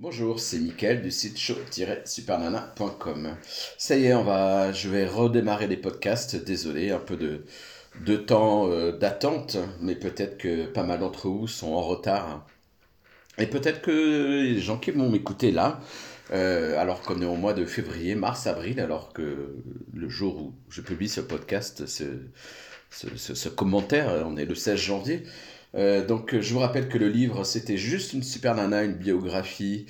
Bonjour, c'est Mickaël du site show-supernana.com. Ça y est, on va, je vais redémarrer les podcasts. Désolé, un peu de, temps euh, d'attente, mais peut-être que pas mal d'entre vous sont en retard. Et peut-être que les gens qui vont m'écouter là, euh, alors qu'on est au mois de février, mars, avril, alors que le jour où je publie ce podcast, ce, ce commentaire, on est le 16 janvier, euh, donc je vous rappelle que le livre c'était juste une super nana, une biographie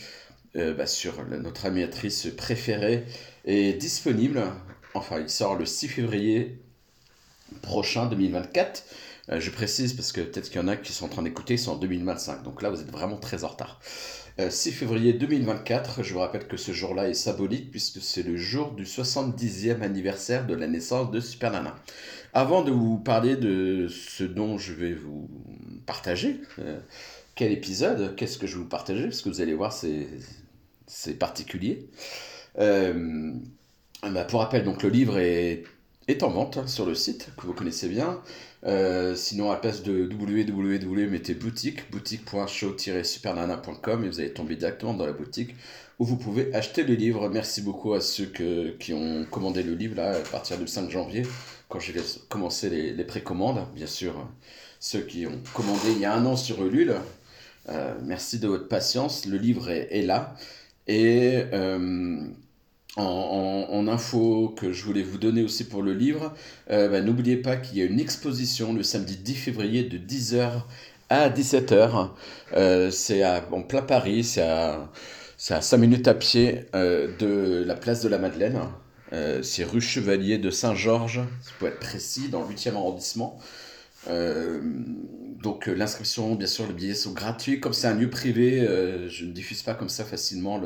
euh, bah, sur notre animatrice préférée est disponible. Enfin il sort le 6 février prochain 2024. Euh, je précise parce que peut-être qu'il y en a qui sont en train d'écouter, ils sont en 2025. Donc là vous êtes vraiment très en retard. 6 février 2024, je vous rappelle que ce jour-là est symbolique puisque c'est le jour du 70e anniversaire de la naissance de Super Nana. Avant de vous parler de ce dont je vais vous partager, euh, quel épisode, qu'est-ce que je vais vous partager, parce que vous allez voir, c'est particulier. Euh, bah, pour rappel, donc le livre est, est en vente hein, sur le site, que vous connaissez bien. Euh, sinon, à la place de www, mettez boutique, boutique.show-supernana.com et vous allez tomber directement dans la boutique où vous pouvez acheter le livre. Merci beaucoup à ceux qui ont commandé le livre là, à partir du 5 janvier quand j'ai commencé les, les, précommandes, bien sûr, ceux qui ont commandé il y a un an sur Ulule, euh, merci de votre patience, le livre est, là. Et euh, en, en, info que je voulais vous donner aussi pour le livre, euh, bah, n'oubliez pas qu'il y a une exposition le samedi 10 février de 10h à 17h. c'est en plein Paris, c'est à, à 5 minutes à pied de la place de la Madeleine. Euh, c'est rue Chevalier de Saint-Georges, pour être précis, dans le 8e arrondissement. Euh, donc euh, l'inscription, bien sûr, les billets sont gratuits. Comme c'est un lieu privé, je ne diffuse pas comme ça facilement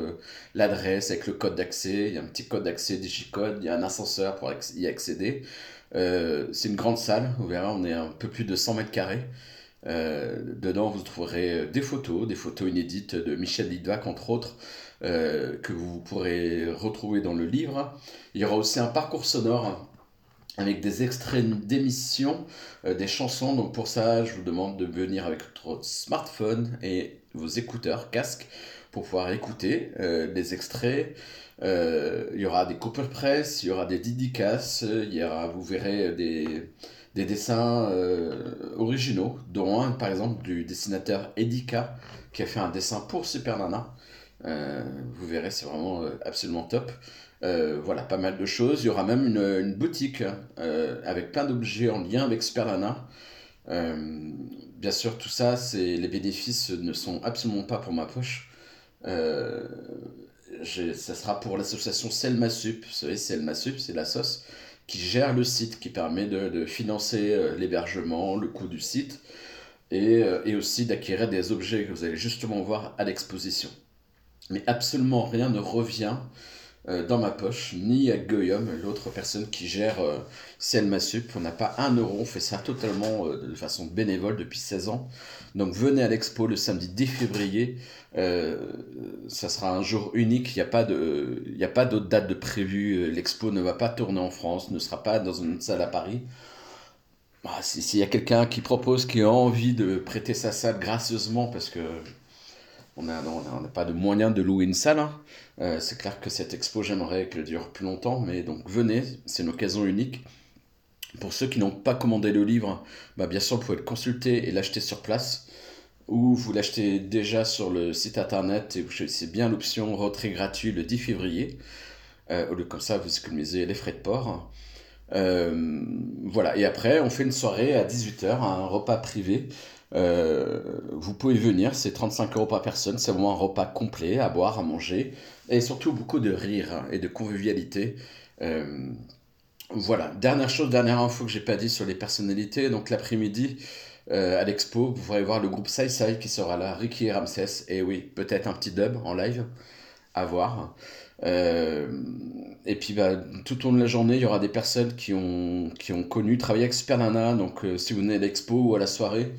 l'adresse avec le code d'accès. Il y a un petit code d'accès digicode, il y a un ascenseur pour y accéder. c'est une grande salle, vous verrez, on est un peu plus de 100 mètres carrés. Dedans, vous trouverez des photos, des photos inédites de Michel Lidvac, entre autres, euh, que vous pourrez retrouver dans le livre. Il y aura aussi un parcours sonore avec des extraits d'émissions, euh, des chansons. Donc pour ça, je vous demande de venir avec votre smartphone et vos écouteurs, casques, pour pouvoir écouter euh, les extraits. il y aura des coupures presse, il y aura des dédicaces, il y aura, vous verrez des, des dessins originaux, dont un par exemple du dessinateur Edika qui a fait un dessin pour Super Nana. Euh, vous verrez, c'est vraiment euh, absolument top. Euh, voilà, pas mal de choses. Il y aura même une, boutique avec plein d'objets en lien avec Superlana. bien sûr, tout ça, c'est les bénéfices ne sont absolument pas pour ma poche. ça sera pour l'association Selmasup. Vous savez, Selmasup, c'est la sauce qui gère le site, qui permet de, financer l'hébergement, le coût du site, et, et aussi d'acquérir des objets que vous allez justement voir à l'exposition. Mais absolument rien ne revient euh, dans ma poche, ni à Guillaume, l'autre personne qui gère euh, Sup. On n'a pas un euro, on fait ça totalement euh, de façon bénévole depuis 16 ans. Donc venez à l'expo le samedi 10 février. Euh, ça sera un jour unique, il n'y a pas d'autre date de prévu. L'expo ne va pas tourner en France, ne sera pas dans une salle à Paris. Ah, s'il y a quelqu'un qui propose, qui a envie de prêter sa salle gracieusement, parce que on n'a pas de moyen de louer une salle. Hein. Euh, c'est clair que cette expo, j'aimerais qu'elle dure plus longtemps, mais donc venez, c'est une occasion unique. Pour ceux qui n'ont pas commandé le livre, bah bien sûr, vous pouvez le consulter et l'acheter sur place, ou vous l'achetez déjà sur le site internet et choisissez bien l'option retrait gratuit le 10 février. Euh, au lieu comme ça, vous économisez les frais de port. Euh, voilà, et après, on fait une soirée à 18h, un repas privé euh, vous pouvez venir, c'est 35 euros par personne, c'est vraiment un repas complet à boire, à manger, et surtout beaucoup de rire et de convivialité. Euh, voilà, dernière chose, dernière info que j'ai pas dit sur les personnalités, donc l'après-midi, euh, à l'expo, vous pourrez voir le groupe Sai Sai qui sera là, Ricky et Ramsès, et oui, peut-être un petit dub en live, à voir. et puis bah, tout au long de la journée, il y aura des personnes qui ont, qui ont connu, travaillé avec Super Nana, donc si vous venez à l'expo ou à la soirée,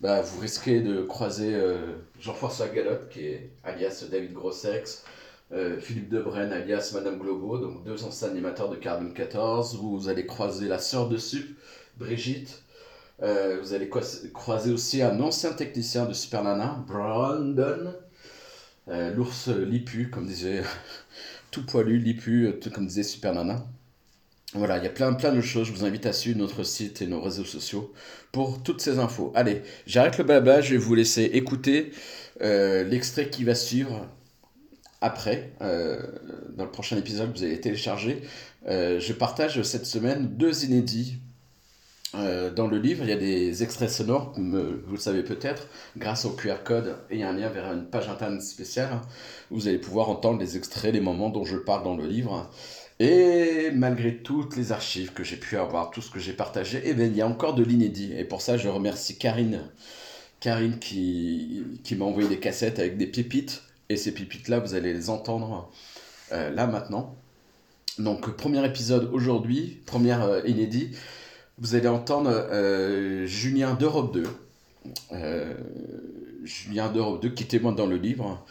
bah, vous risquez de croiser euh, Jean-François Galotte, qui est alias David Grossex, euh, Philippe Debrenne, alias Madame Globo, donc deux anciens animateurs de Carbone 14. Vous allez croiser la sœur de Sup, Brigitte. Euh, vous allez croiser aussi un ancien technicien de Super Nana, Brandon. l'ours lipu, comme disait tout poilu, lipu, comme disait Super Nana. Voilà, il y a plein, plein de choses. Je vous invite à suivre notre site et nos réseaux sociaux pour toutes ces infos. Allez, j'arrête le blabla, je vais vous laisser écouter l'extrait qui va suivre après, dans le prochain épisode que vous allez télécharger. je partage cette semaine deux inédits euh, dans le livre, il y a des extraits sonores, comme euh, vous le savez peut-être, grâce au QR code, et un lien vers une page internet spéciale. Vous allez pouvoir entendre les extraits, les moments dont je parle dans le livre. Et malgré toutes les archives que j'ai pu avoir, tout ce que j'ai partagé, eh bien, il y a encore de l'inédit. Et pour ça, je remercie Karine, Karine qui, qui m'a envoyé des cassettes avec des pépites. Et ces pépites-là, vous allez les entendre euh, là maintenant. Donc, premier épisode aujourd'hui, première inédit vous allez entendre euh, Julien d'Europe 2. Euh, Julien d'Europe 2 qui témoigne dans le livre,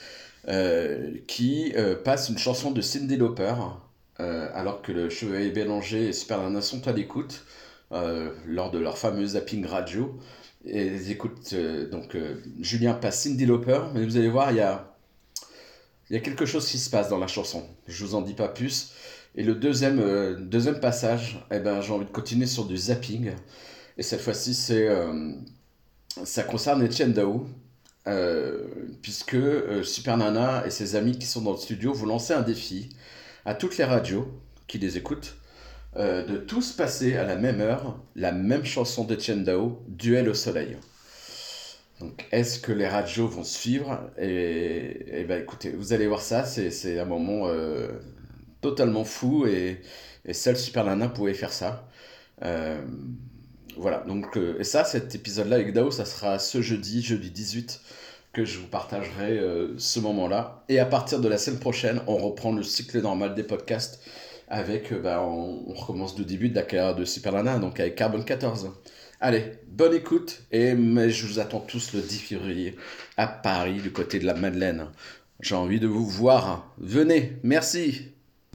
euh, qui passe une chanson de Cindy Lauper, alors que le Chevalier Bélanger et Super Nana sont à l'écoute lors de leur fameux zapping radio. Et ils écoutent, donc Julien passe Cindy Lauper, mais vous allez voir, il y a, quelque chose qui se passe dans la chanson. Je vous en dis pas plus. Et le deuxième, euh, deuxième passage, eh ben, j'ai envie de continuer sur du zapping. Et cette fois-ci, euh, ça concerne Etienne Dao. Euh, puisque Super Nana et ses amis qui sont dans le studio vont lancer un défi à toutes les radios qui les écoutent de tous passer à la même heure la même chanson d'Etienne Dao, Duel au soleil. Donc, est-ce que les radios vont suivre? Et, et ben, écoutez, vous allez voir ça, c'est un moment totalement fou et, et seul Super Nana pouvait faire ça. Euh, voilà, donc, euh, et ça, cet épisode-là avec Dao, ça sera ce jeudi, jeudi 18, que je vous partagerai euh, ce moment-là. Et à partir de la semaine prochaine, on reprend le cycle normal des podcasts avec, bah, on, recommence le début de la carrière de donc avec Carbon 14. Allez, bonne écoute, et mais je vous attends tous le 10 février à Paris, du côté de la Madeleine. J'ai envie de vous voir. Venez, merci.